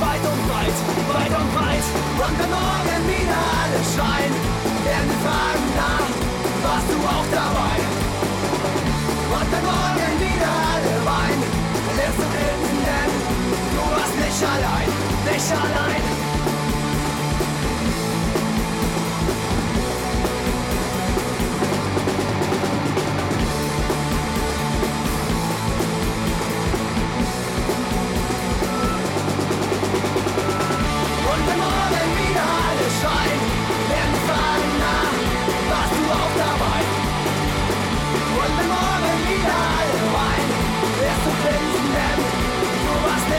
weit und breit, weit und breit. Und wenn morgen wieder alle schreien, werden wir fragen nach, warst du auch dabei? Und wenn morgen wieder alle weinen, wirst du grinsen, denn du warst nicht allein, nicht allein.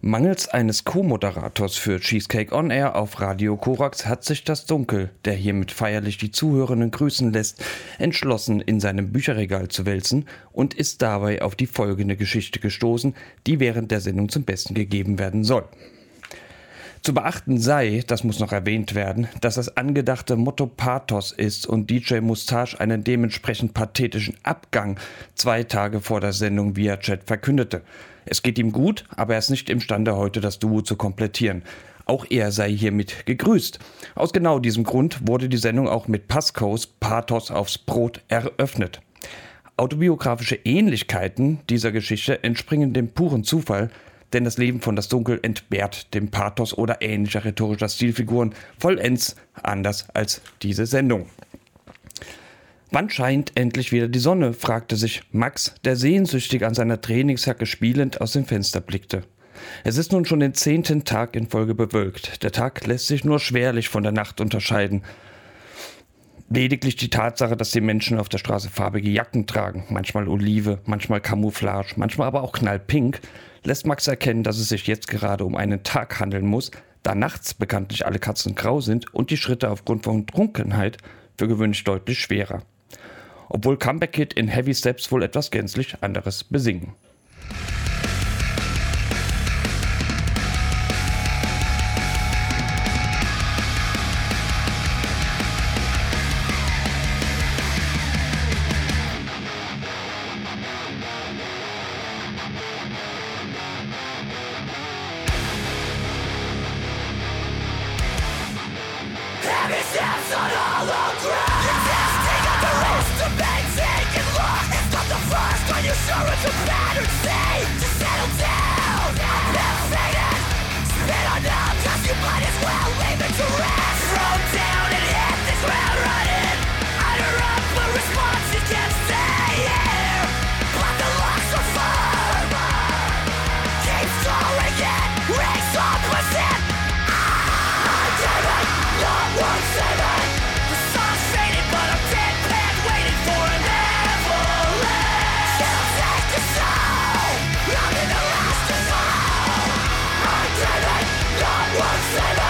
Mangels eines Co-Moderators für Cheesecake On Air auf Radio Korax hat sich das Dunkel, der hiermit feierlich die Zuhörenden grüßen lässt, entschlossen in seinem Bücherregal zu wälzen und ist dabei auf die folgende Geschichte gestoßen, die während der Sendung zum Besten gegeben werden soll. Zu beachten sei, das muss noch erwähnt werden, dass das angedachte Motto Pathos ist und DJ Mustache einen dementsprechend pathetischen Abgang zwei Tage vor der Sendung via Chat verkündete. Es geht ihm gut, aber er ist nicht imstande, heute das Duo zu komplettieren. Auch er sei hiermit gegrüßt. Aus genau diesem Grund wurde die Sendung auch mit Pascos Pathos aufs Brot eröffnet. Autobiografische Ähnlichkeiten dieser Geschichte entspringen dem puren Zufall, denn das Leben von Das Dunkel entbehrt dem Pathos oder ähnlicher rhetorischer Stilfiguren vollends anders als diese Sendung. Wann scheint endlich wieder die Sonne? fragte sich Max, der sehnsüchtig an seiner Trainingsjacke spielend aus dem Fenster blickte. Es ist nun schon den zehnten Tag in Folge bewölkt. Der Tag lässt sich nur schwerlich von der Nacht unterscheiden. Lediglich die Tatsache, dass die Menschen auf der Straße farbige Jacken tragen, manchmal Olive, manchmal Camouflage, manchmal aber auch knallpink, lässt Max erkennen, dass es sich jetzt gerade um einen Tag handeln muss, da nachts bekanntlich alle Katzen grau sind und die Schritte aufgrund von Trunkenheit für gewöhnlich deutlich schwerer. Obwohl Comeback Kid in Heavy Steps wohl etwas gänzlich anderes besingen. Save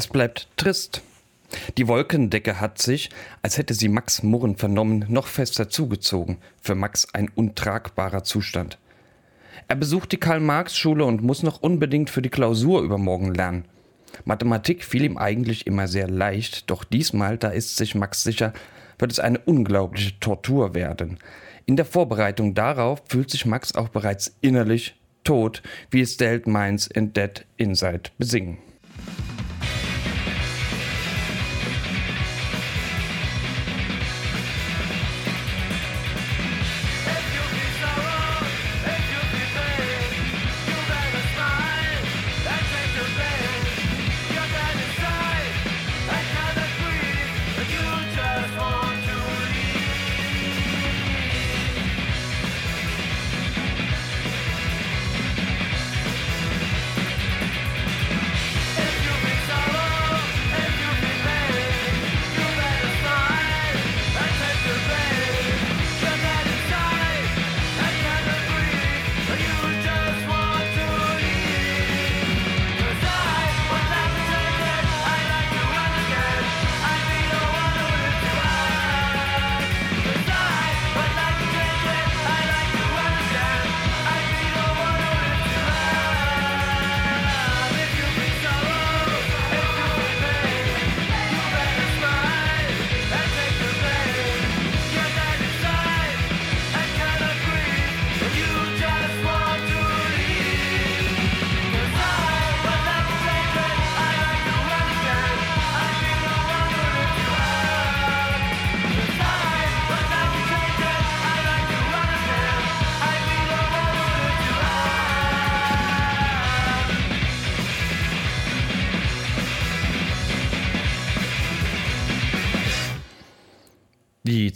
Es bleibt trist. Die Wolkendecke hat sich, als hätte sie Max Murren vernommen, noch fester zugezogen. Für Max ein untragbarer Zustand. Er besucht die Karl-Marx-Schule und muss noch unbedingt für die Klausur übermorgen lernen. Mathematik fiel ihm eigentlich immer sehr leicht, doch diesmal, da ist sich Max sicher, wird es eine unglaubliche Tortur werden. In der Vorbereitung darauf fühlt sich Max auch bereits innerlich tot, wie es Delt Minds in Dead Inside besingen.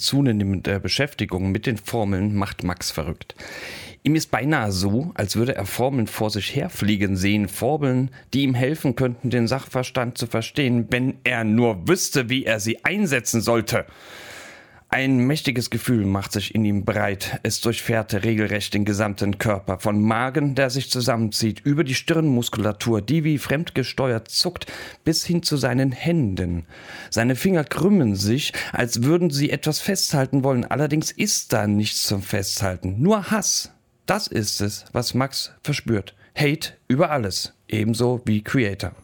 Die zunehmende Beschäftigung mit den Formeln macht Max verrückt. Ihm ist beinahe so, als würde er Formeln vor sich herfliegen sehen, Formeln, die ihm helfen könnten, den Sachverstand zu verstehen, wenn er nur wüsste, wie er sie einsetzen sollte. Ein mächtiges Gefühl macht sich in ihm breit. Es durchfährt regelrecht den gesamten Körper. Von Magen, der sich zusammenzieht, über die Stirnmuskulatur, die wie fremdgesteuert zuckt, bis hin zu seinen Händen. Seine Finger krümmen sich, als würden sie etwas festhalten wollen. Allerdings ist da nichts zum Festhalten. Nur Hass. Das ist es, was Max verspürt. Hate über alles. Ebenso wie Creator.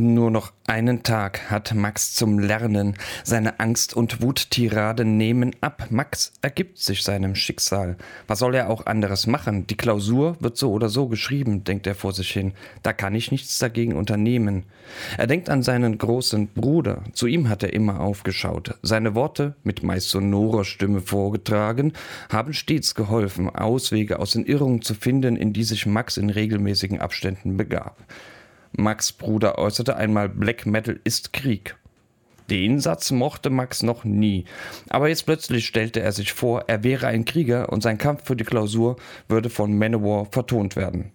Nur noch einen Tag hat Max zum Lernen. Seine Angst- und Wuttirade nehmen ab. Max ergibt sich seinem Schicksal. Was soll er auch anderes machen? Die Klausur wird so oder so geschrieben, denkt er vor sich hin. Da kann ich nichts dagegen unternehmen. Er denkt an seinen großen Bruder. Zu ihm hat er immer aufgeschaut. Seine Worte, mit meist sonorer Stimme vorgetragen, haben stets geholfen, Auswege aus den Irrungen zu finden, in die sich Max in regelmäßigen Abständen begab. Max Bruder äußerte einmal, Black Metal ist Krieg. Den Satz mochte Max noch nie. Aber jetzt plötzlich stellte er sich vor, er wäre ein Krieger und sein Kampf für die Klausur würde von Manowar vertont werden.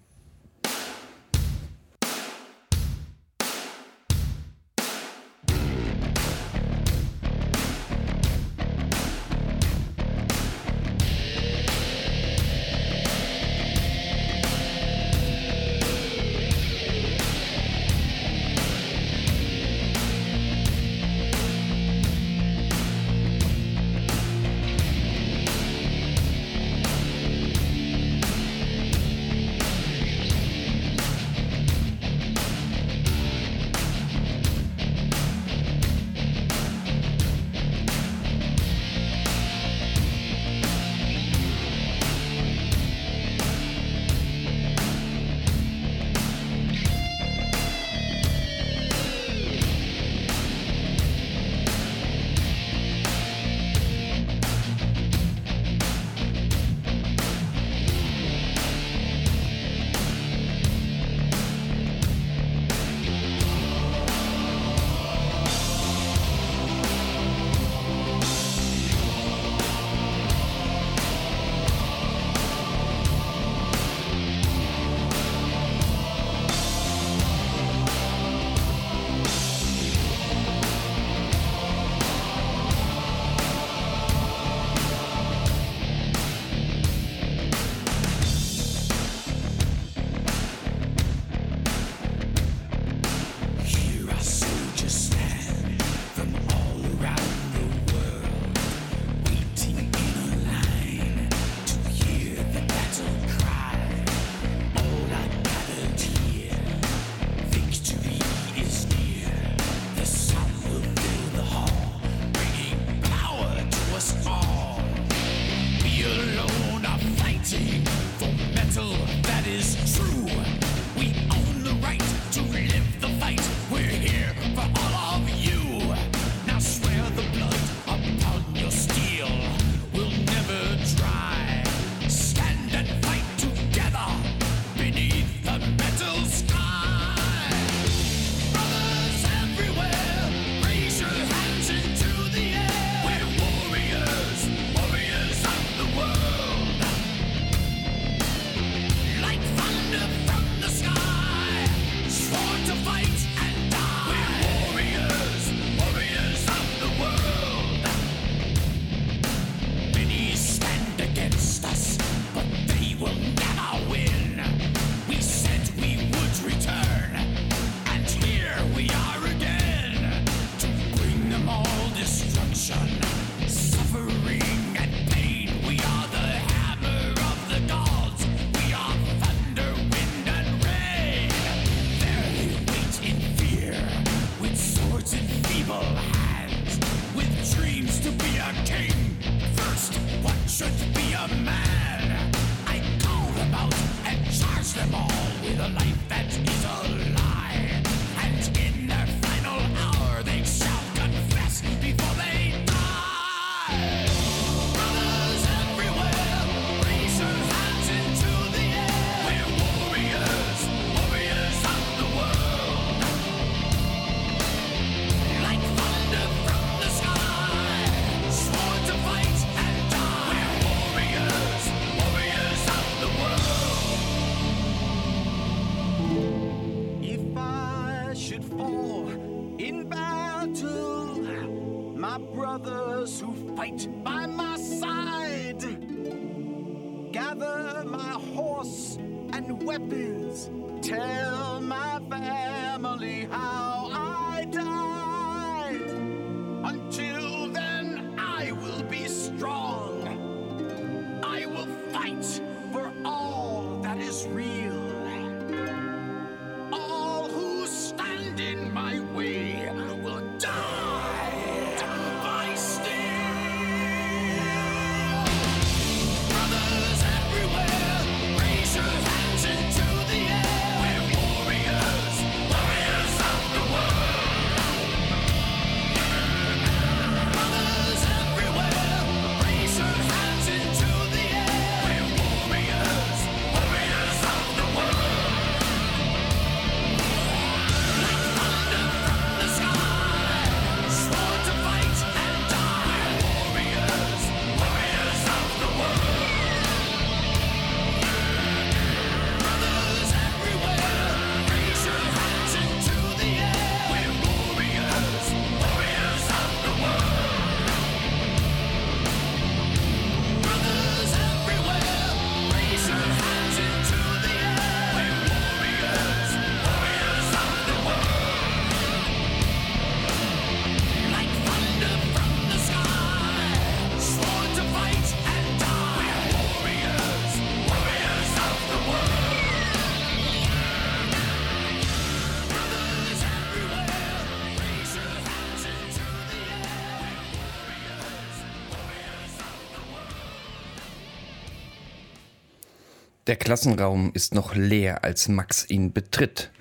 Der Klassenraum ist noch leer, als Max ihn betritt.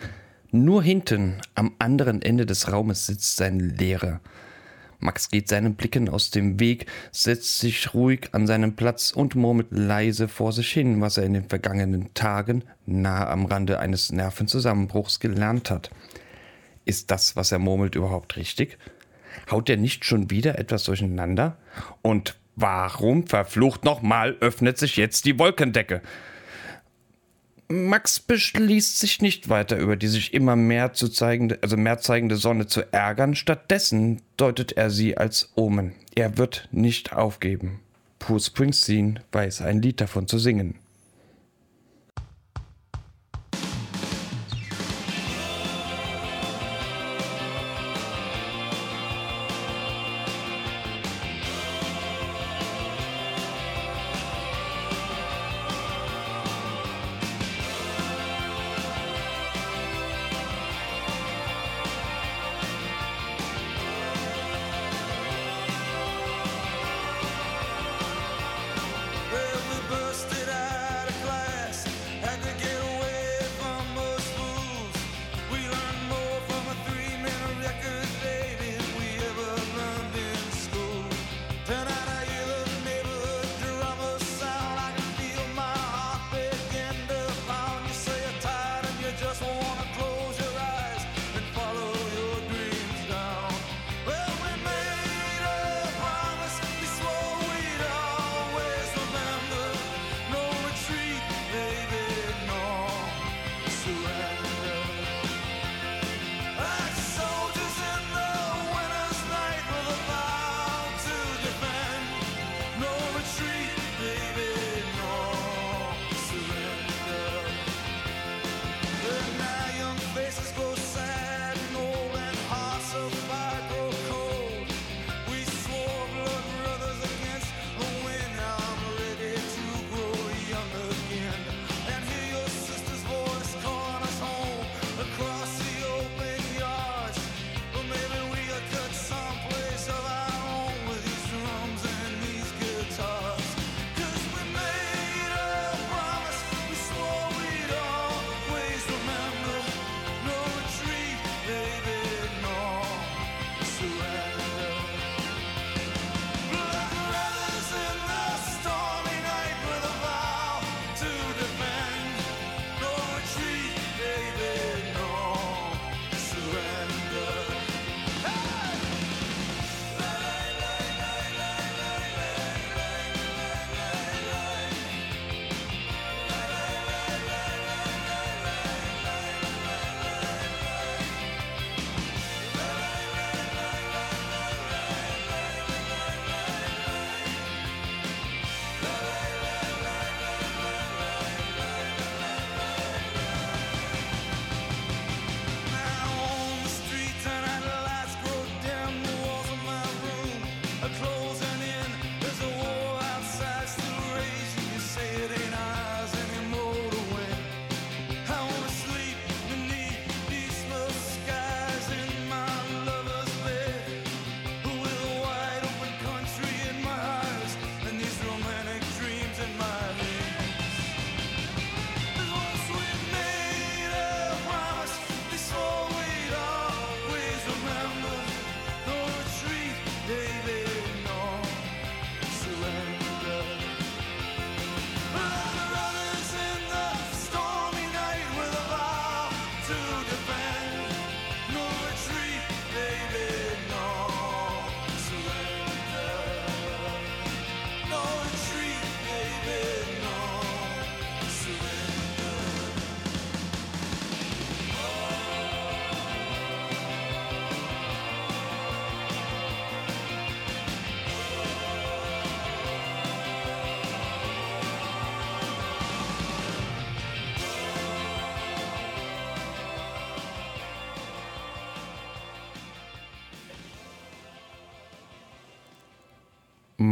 Nur hinten, am anderen Ende des Raumes, sitzt sein Lehrer. Max geht seinen Blicken aus dem Weg, setzt sich ruhig an seinen Platz und murmelt leise vor sich hin, was er in den vergangenen Tagen nahe am Rande eines Nervenzusammenbruchs gelernt hat. Ist das, was er murmelt, überhaupt richtig? Haut er nicht schon wieder etwas durcheinander? Und warum verflucht nochmal öffnet sich jetzt die Wolkendecke? Max beschließt sich nicht weiter über die sich immer mehr zu zeigende, also mehr zeigende Sonne zu ärgern. Stattdessen deutet er sie als Omen. Er wird nicht aufgeben. Bruce Springsteen weiß ein Lied davon zu singen.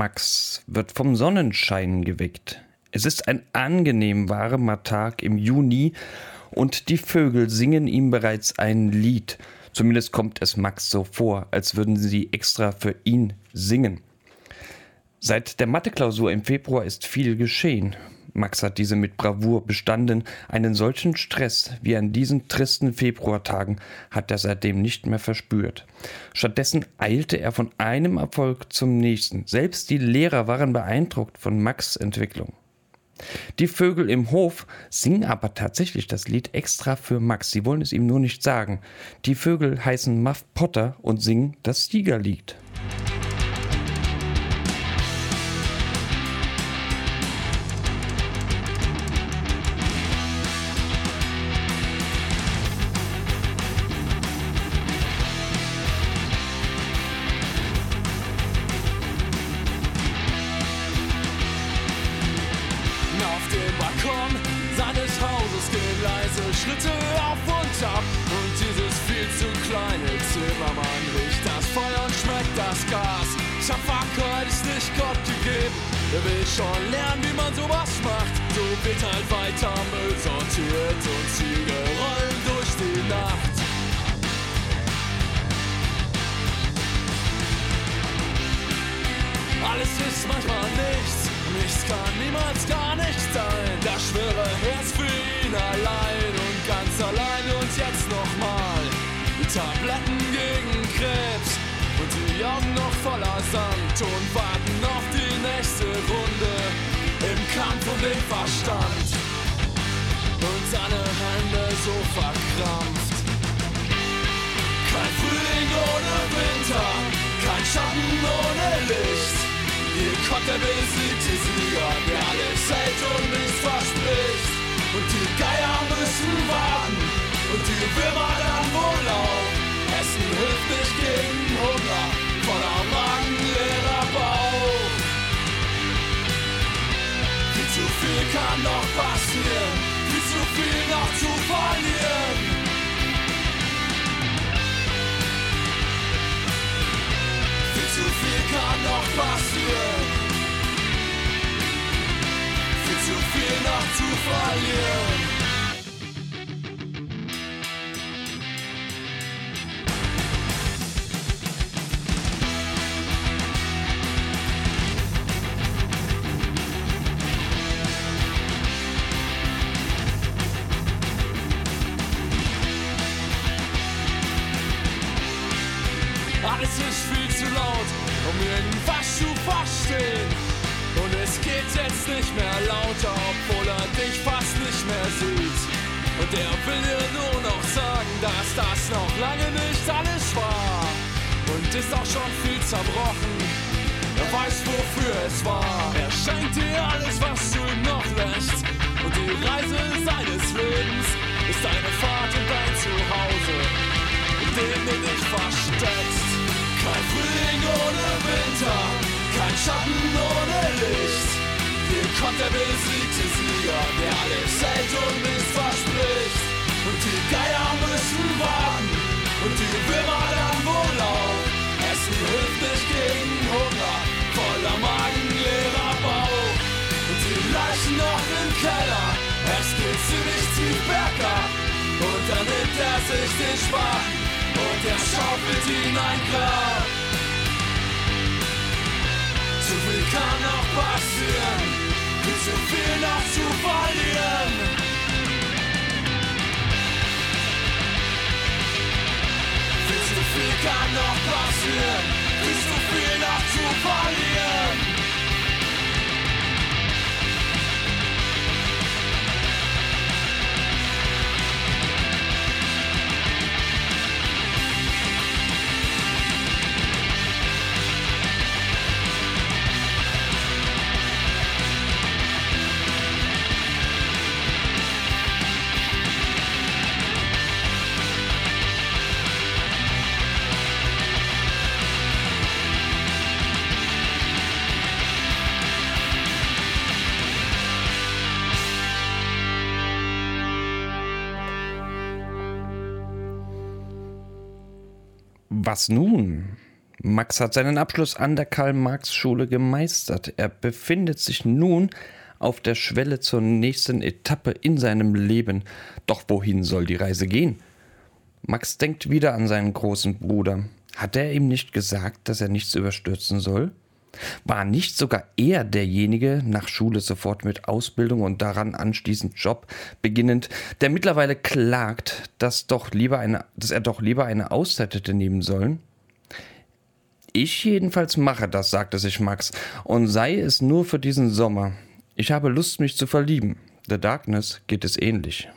Max wird vom Sonnenschein geweckt. Es ist ein angenehm warmer Tag im Juni und die Vögel singen ihm bereits ein Lied. Zumindest kommt es Max so vor, als würden sie extra für ihn singen. Seit der Matheklausur im Februar ist viel geschehen. Max hat diese mit Bravour bestanden. Einen solchen Stress wie an diesen tristen Februartagen hat er seitdem nicht mehr verspürt. Stattdessen eilte er von einem Erfolg zum nächsten. Selbst die Lehrer waren beeindruckt von Max Entwicklung. Die Vögel im Hof singen aber tatsächlich das Lied extra für Max. Sie wollen es ihm nur nicht sagen. Die Vögel heißen Muff Potter und singen das Siegerlied. Auf Schatten ohne Licht. Hier kommt der besiegte Sieger, der alles hält und nichts verspricht. Und die Geier müssen warten und die Würmer dann wohl auch. Essen hilft nicht gegen Hunger, voller Magen, leerer Bauch. Viel zu viel kann noch passieren, kann noch passieren. Viel zu viel noch zu verlieren. Und es geht jetzt nicht mehr lauter, obwohl er dich fast nicht mehr sieht. Und er will dir nur noch sagen, dass das noch lange nicht alles war. Und ist auch schon viel zerbrochen. Er weiß, wofür es war. Er schenkt dir alles, was du noch lässt. Und die Reise seines Lebens ist eine Fahrt in dein Zuhause in dem du dich versteckst. Kein Frühling ohne Winter, kein Schatten ohne Licht. Hier kommt der besiegte Sieger, der alles hält und nichts verspricht. Und die Geier müssen warten und die Würmer dann wohl auch. Essen hilft nicht gegen Hunger, voller Magen, leerer Bauch. Und die Leichen noch im Keller, es geht ziemlich tief bergab. Und dann nimmt er sich den Spaten und er schaufelt ihn ein Grab. Zu viel kann noch passieren, viel zu viel noch zu verlieren. Viel zu viel kann noch passieren, viel zu viel noch zu verlieren. Was nun? Max hat seinen Abschluss an der Karl-Marx-Schule gemeistert. Er befindet sich nun auf der Schwelle zur nächsten Etappe in seinem Leben. Doch wohin soll die Reise gehen? Max denkt wieder an seinen großen Bruder. Hat er ihm nicht gesagt, dass er nichts überstürzen soll? War nicht sogar er derjenige, nach Schule sofort mit Ausbildung und daran anschließend Job beginnend, der mittlerweile klagt, dass, doch lieber eine, dass er doch lieber eine Auszeit hätte nehmen sollen? Ich jedenfalls mache das, sagte sich Max, und sei es nur für diesen Sommer. Ich habe Lust, mich zu verlieben. The Darkness geht es ähnlich.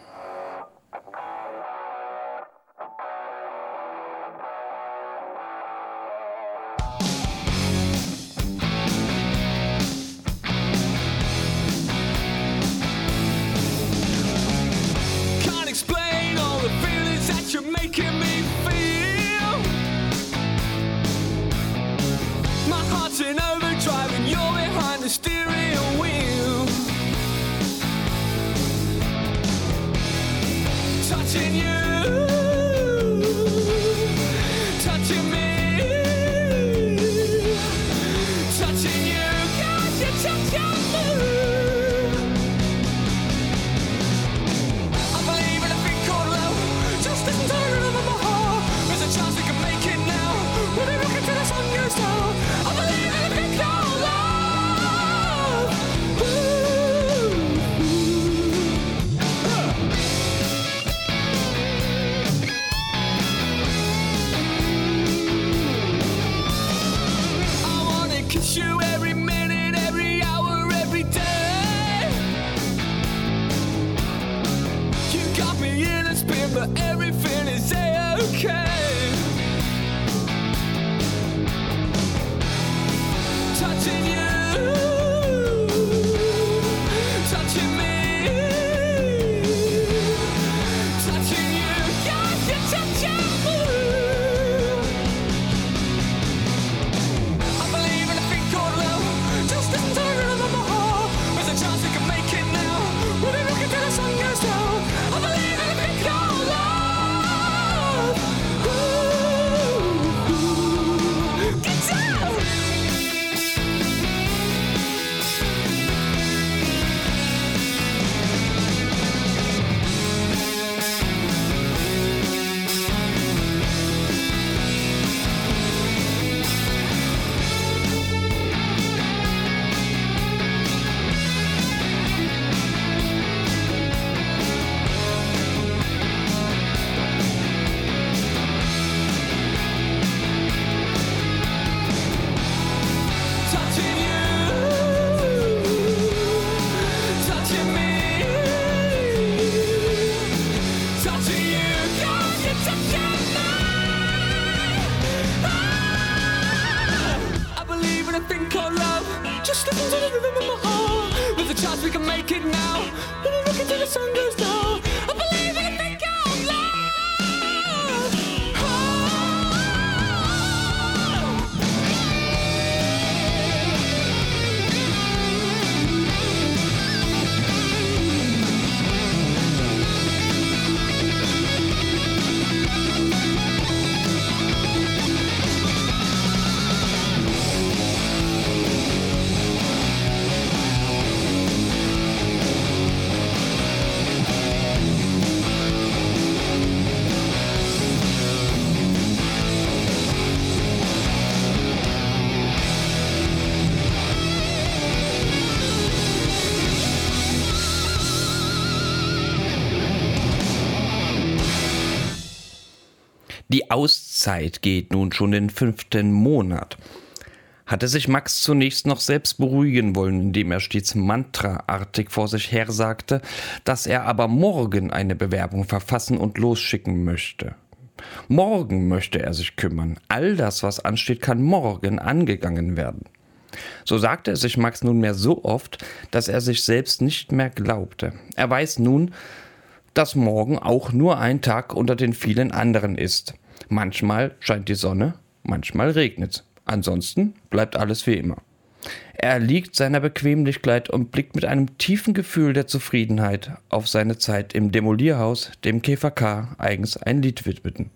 Can make it now. When we look into the sun goes down. Auszeit geht nun schon den fünften Monat. Hatte sich Max zunächst noch selbst beruhigen wollen, indem er stets mantraartig vor sich her sagte, dass er aber morgen eine Bewerbung verfassen und losschicken möchte. Morgen möchte er sich kümmern. All das, was ansteht, kann morgen angegangen werden. So sagte es sich Max nunmehr so oft, dass er sich selbst nicht mehr glaubte. Er weiß nun, dass morgen auch nur ein Tag unter den vielen anderen ist. Manchmal scheint die Sonne, manchmal regnet. Ansonsten bleibt alles wie immer. Er liegt seiner Bequemlichkeit und blickt mit einem tiefen Gefühl der Zufriedenheit auf seine Zeit im Demolierhaus, dem KVK eigens ein Lied widmeten.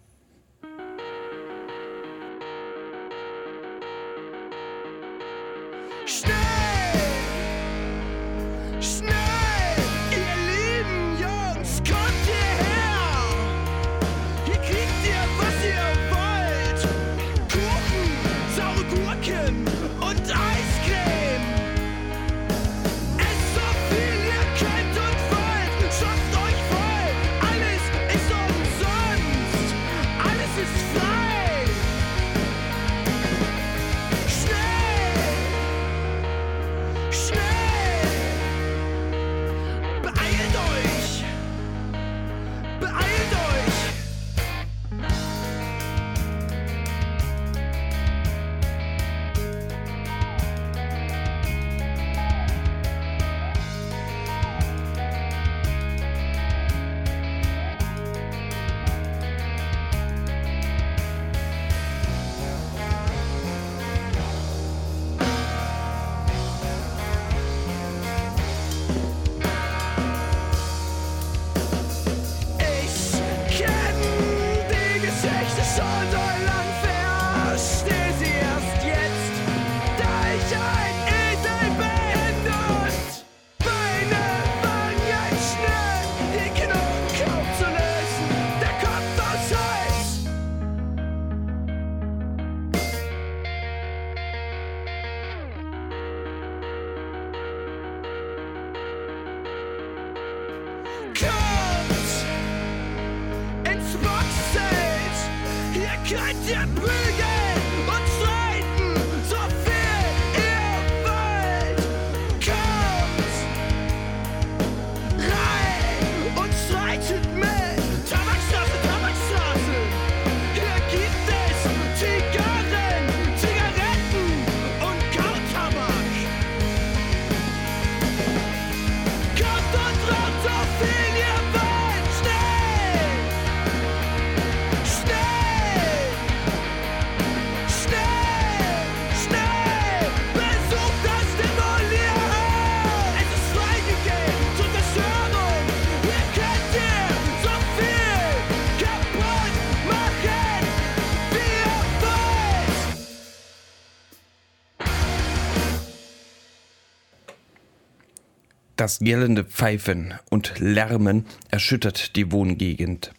Das gellende Pfeifen und Lärmen erschüttert die Wohngegend.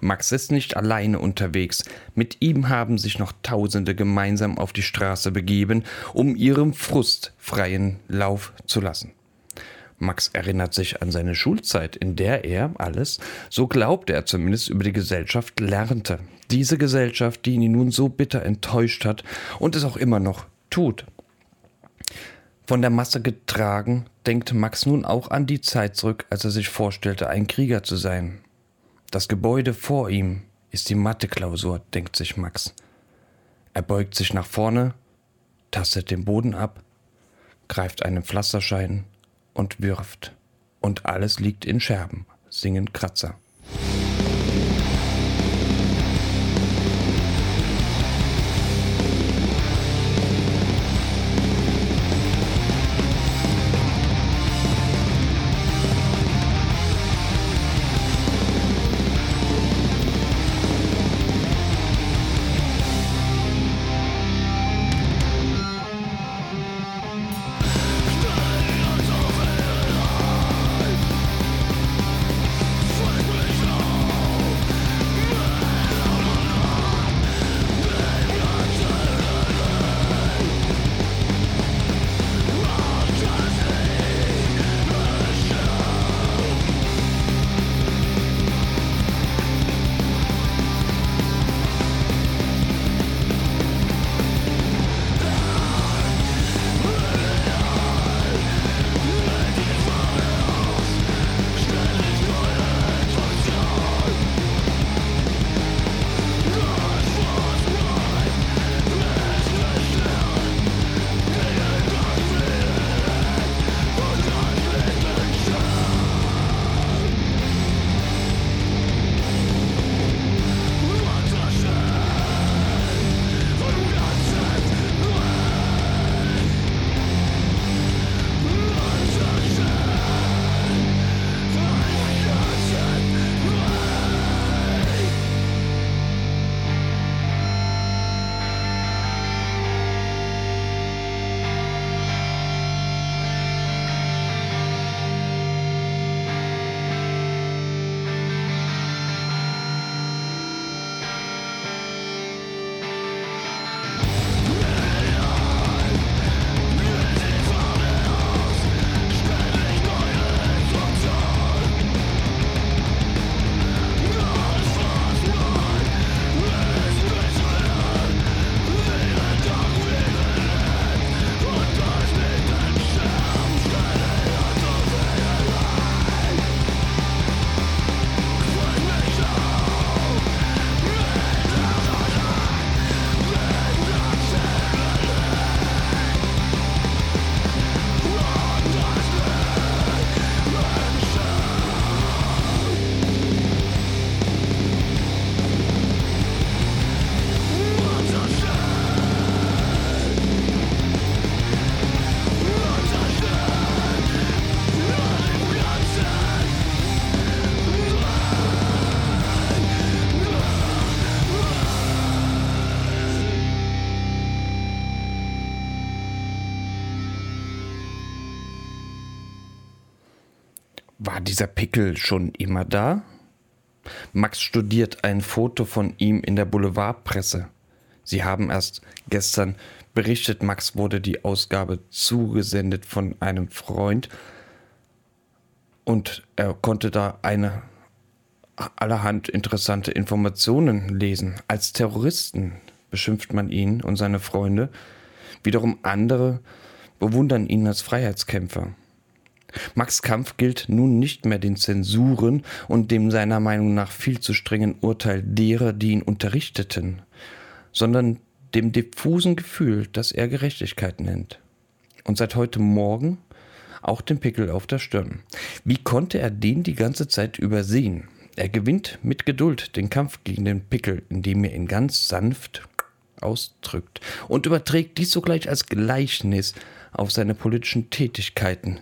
Max ist nicht alleine unterwegs. Mit ihm haben sich noch Tausende gemeinsam auf die Straße begeben, um ihrem Frust freien Lauf zu lassen. Max erinnert sich an seine Schulzeit, in der er alles, so glaubte er zumindest, über die Gesellschaft lernte. Diese Gesellschaft, die ihn nun so bitter enttäuscht hat und es auch immer noch tut. Von der Masse getragen, denkt Max nun auch an die Zeit zurück, als er sich vorstellte, ein Krieger zu sein. Das Gebäude vor ihm ist die Mathe-Klausur, denkt sich Max. Er beugt sich nach vorne, tastet den Boden ab, greift einen Pflasterschein und wirft. Und alles liegt in Scherben, singen Kratzer. Dieser Pickel schon immer da? Max studiert ein Foto von ihm in der Boulevardpresse. Sie haben erst gestern berichtet, Max wurde die Ausgabe zugesendet von einem Freund und er konnte da eine allerhand interessante Informationen lesen. Als Terroristen beschimpft man ihn und seine Freunde. Wiederum andere bewundern ihn als Freiheitskämpfer. Max Kampf gilt nun nicht mehr den Zensuren und dem seiner Meinung nach viel zu strengen Urteil derer, die ihn unterrichteten, sondern dem diffusen Gefühl, das er Gerechtigkeit nennt. Und seit heute Morgen auch den Pickel auf der Stirn. Wie konnte er den die ganze Zeit übersehen? Er gewinnt mit Geduld den Kampf gegen den Pickel, indem er ihn ganz sanft ausdrückt und überträgt dies sogleich als Gleichnis auf seine politischen Tätigkeiten.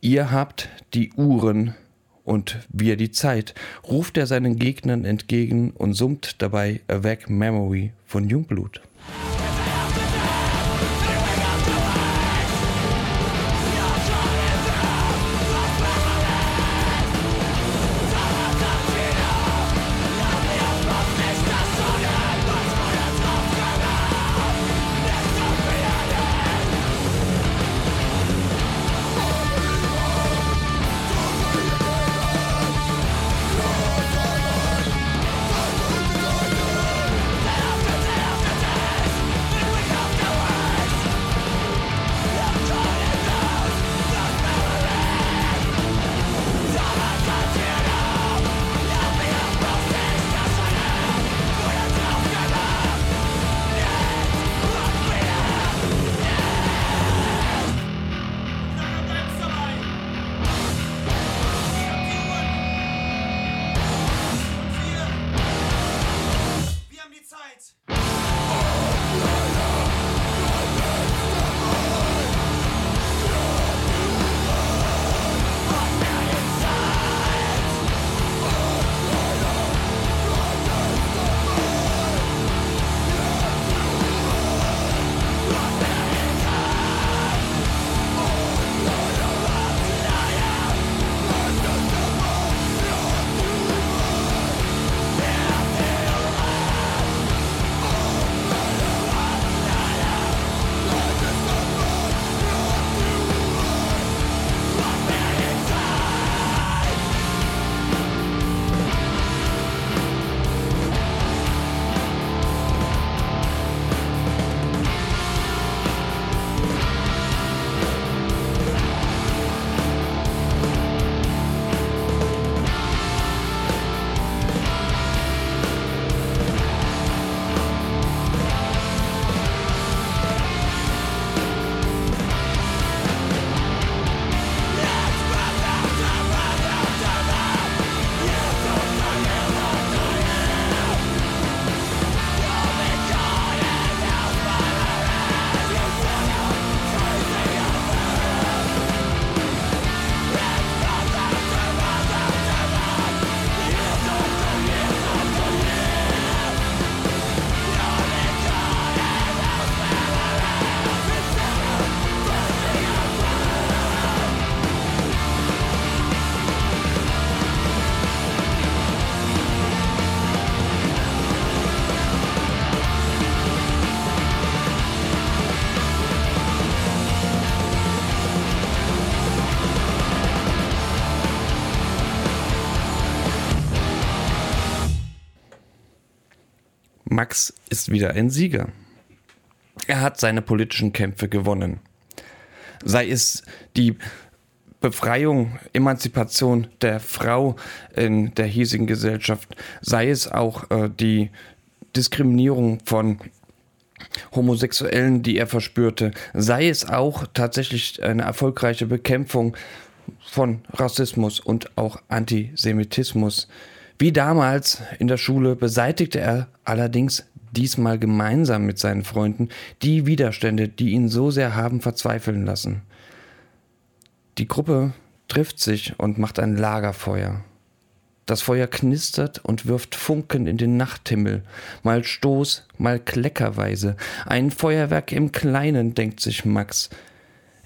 Ihr habt die Uhren und wir die Zeit, ruft er seinen Gegnern entgegen und summt dabei A Vague Memory von Jungblut. Max ist wieder ein Sieger. Er hat seine politischen Kämpfe gewonnen. Sei es die Befreiung, Emanzipation der Frau in der hiesigen Gesellschaft, sei es auch äh, die Diskriminierung von Homosexuellen, die er verspürte, sei es auch tatsächlich eine erfolgreiche Bekämpfung von Rassismus und auch Antisemitismus. Wie damals in der Schule beseitigte er allerdings diesmal gemeinsam mit seinen Freunden die Widerstände, die ihn so sehr haben verzweifeln lassen. Die Gruppe trifft sich und macht ein Lagerfeuer. Das Feuer knistert und wirft Funken in den Nachthimmel, mal Stoß, mal kleckerweise. Ein Feuerwerk im Kleinen, denkt sich Max.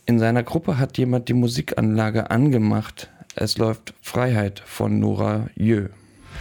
In seiner Gruppe hat jemand die Musikanlage angemacht. Es läuft Freiheit von Nora Jö.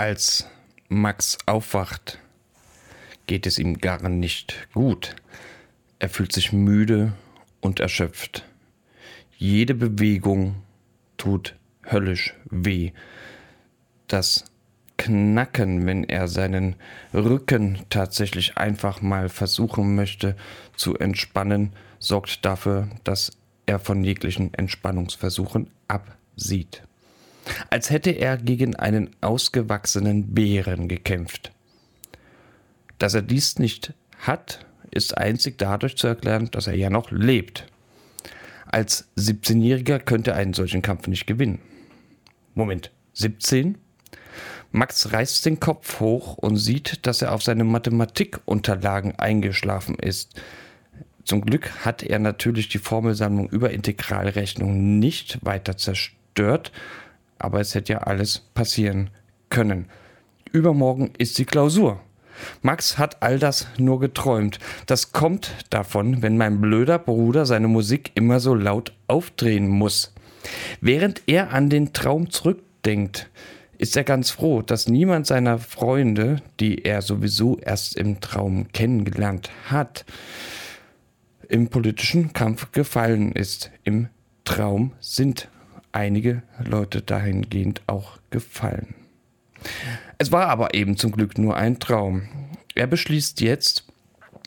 Als Max aufwacht, geht es ihm gar nicht gut. Er fühlt sich müde und erschöpft. Jede Bewegung tut höllisch weh. Das Knacken, wenn er seinen Rücken tatsächlich einfach mal versuchen möchte zu entspannen, sorgt dafür, dass er von jeglichen Entspannungsversuchen absieht als hätte er gegen einen ausgewachsenen Bären gekämpft. Dass er dies nicht hat, ist einzig dadurch zu erklären, dass er ja noch lebt. Als 17-Jähriger könnte er einen solchen Kampf nicht gewinnen. Moment, 17? Max reißt den Kopf hoch und sieht, dass er auf seine Mathematikunterlagen eingeschlafen ist. Zum Glück hat er natürlich die Formelsammlung über Integralrechnung nicht weiter zerstört, aber es hätte ja alles passieren können. Übermorgen ist die Klausur. Max hat all das nur geträumt. Das kommt davon, wenn mein blöder Bruder seine Musik immer so laut aufdrehen muss. Während er an den Traum zurückdenkt, ist er ganz froh, dass niemand seiner Freunde, die er sowieso erst im Traum kennengelernt hat, im politischen Kampf gefallen ist. Im Traum sind einige Leute dahingehend auch gefallen. Es war aber eben zum Glück nur ein Traum. Er beschließt jetzt,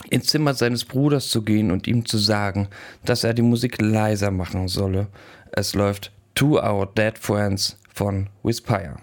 ins Zimmer seines Bruders zu gehen und ihm zu sagen, dass er die Musik leiser machen solle. Es läuft To Our Dead Friends von Wispire.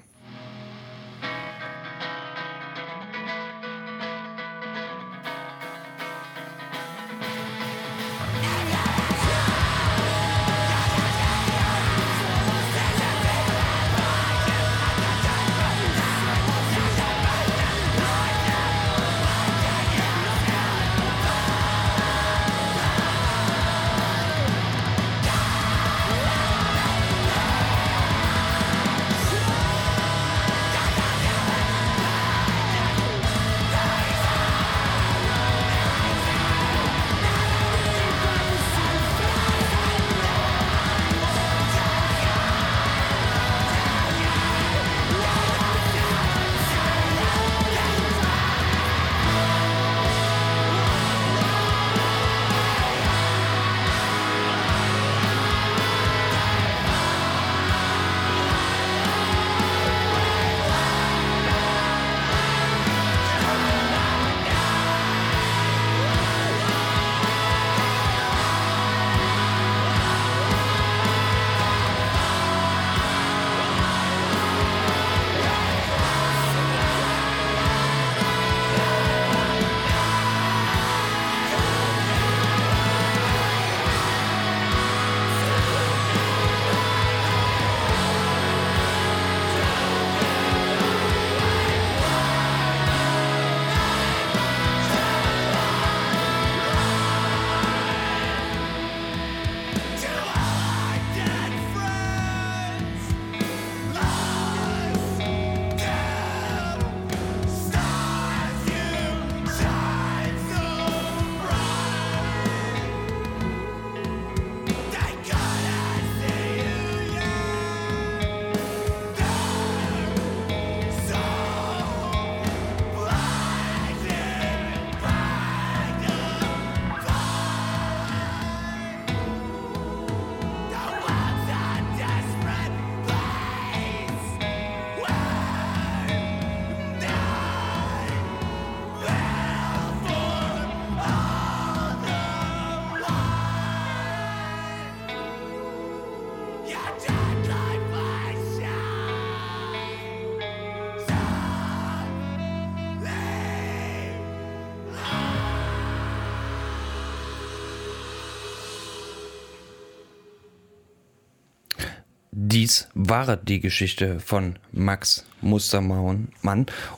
War die Geschichte von Max Mustermann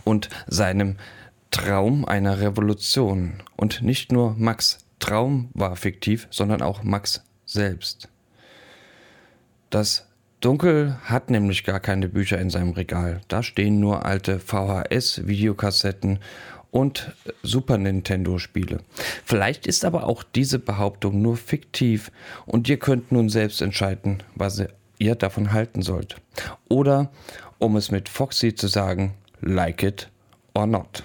und seinem Traum einer Revolution. Und nicht nur Max Traum war fiktiv, sondern auch Max selbst. Das Dunkel hat nämlich gar keine Bücher in seinem Regal. Da stehen nur alte VHS-Videokassetten und Super Nintendo-Spiele. Vielleicht ist aber auch diese Behauptung nur fiktiv und ihr könnt nun selbst entscheiden, was ihr davon halten sollt. Oder, um es mit Foxy zu sagen, like it or not.